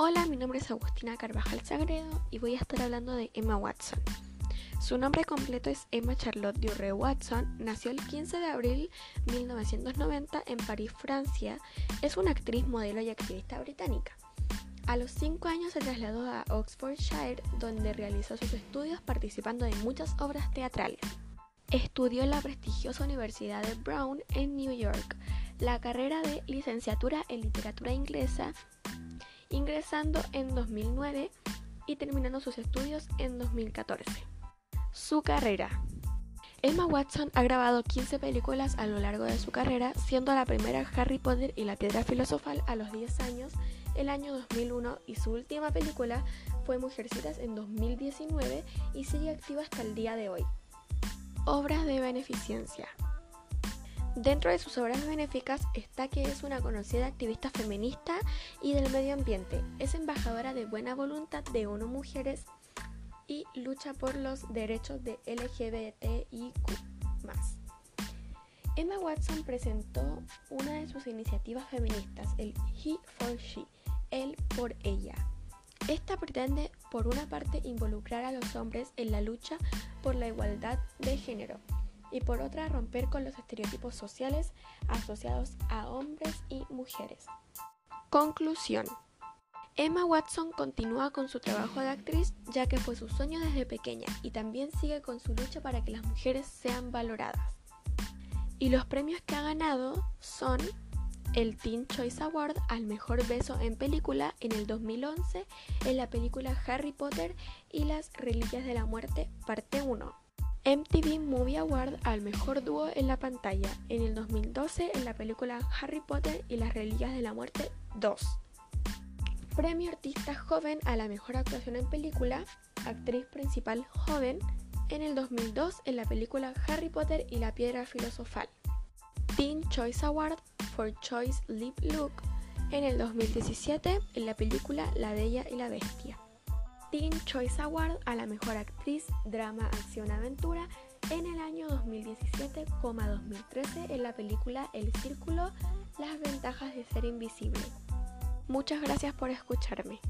Hola, mi nombre es Agustina Carvajal Sagredo y voy a estar hablando de Emma Watson. Su nombre completo es Emma Charlotte Durre Watson. Nació el 15 de abril de 1990 en París, Francia. Es una actriz, modelo y activista británica. A los 5 años se trasladó a Oxfordshire, donde realizó sus estudios participando en muchas obras teatrales. Estudió en la prestigiosa Universidad de Brown en New York la carrera de licenciatura en literatura inglesa ingresando en 2009 y terminando sus estudios en 2014. Su carrera. Emma Watson ha grabado 15 películas a lo largo de su carrera, siendo la primera Harry Potter y la Piedra Filosofal a los 10 años, el año 2001, y su última película fue Mujercitas en 2019 y sigue activa hasta el día de hoy. Obras de beneficencia. Dentro de sus obras benéficas está que es una conocida activista feminista y del medio ambiente. Es embajadora de buena voluntad de ONU Mujeres y lucha por los derechos de LGBTIQ. Emma Watson presentó una de sus iniciativas feministas, el He for She, él por ella. Esta pretende, por una parte, involucrar a los hombres en la lucha por la igualdad de género y por otra romper con los estereotipos sociales asociados a hombres y mujeres. Conclusión. Emma Watson continúa con su trabajo de actriz ya que fue su sueño desde pequeña y también sigue con su lucha para que las mujeres sean valoradas. Y los premios que ha ganado son el Teen Choice Award al mejor beso en película en el 2011 en la película Harry Potter y las Reliquias de la Muerte parte 1 MTV Movie Award al mejor dúo en la pantalla en el 2012 en la película Harry Potter y las Reliquias de la Muerte 2. Premio Artista Joven a la mejor actuación en película, actriz principal joven, en el 2002 en la película Harry Potter y la Piedra Filosofal. Teen Choice Award for Choice Lip Look en el 2017 en la película La Bella y la Bestia. Teen Choice Award a la mejor actriz, drama, acción, aventura en el año 2017-2013 en la película El Círculo, las ventajas de ser invisible. Muchas gracias por escucharme.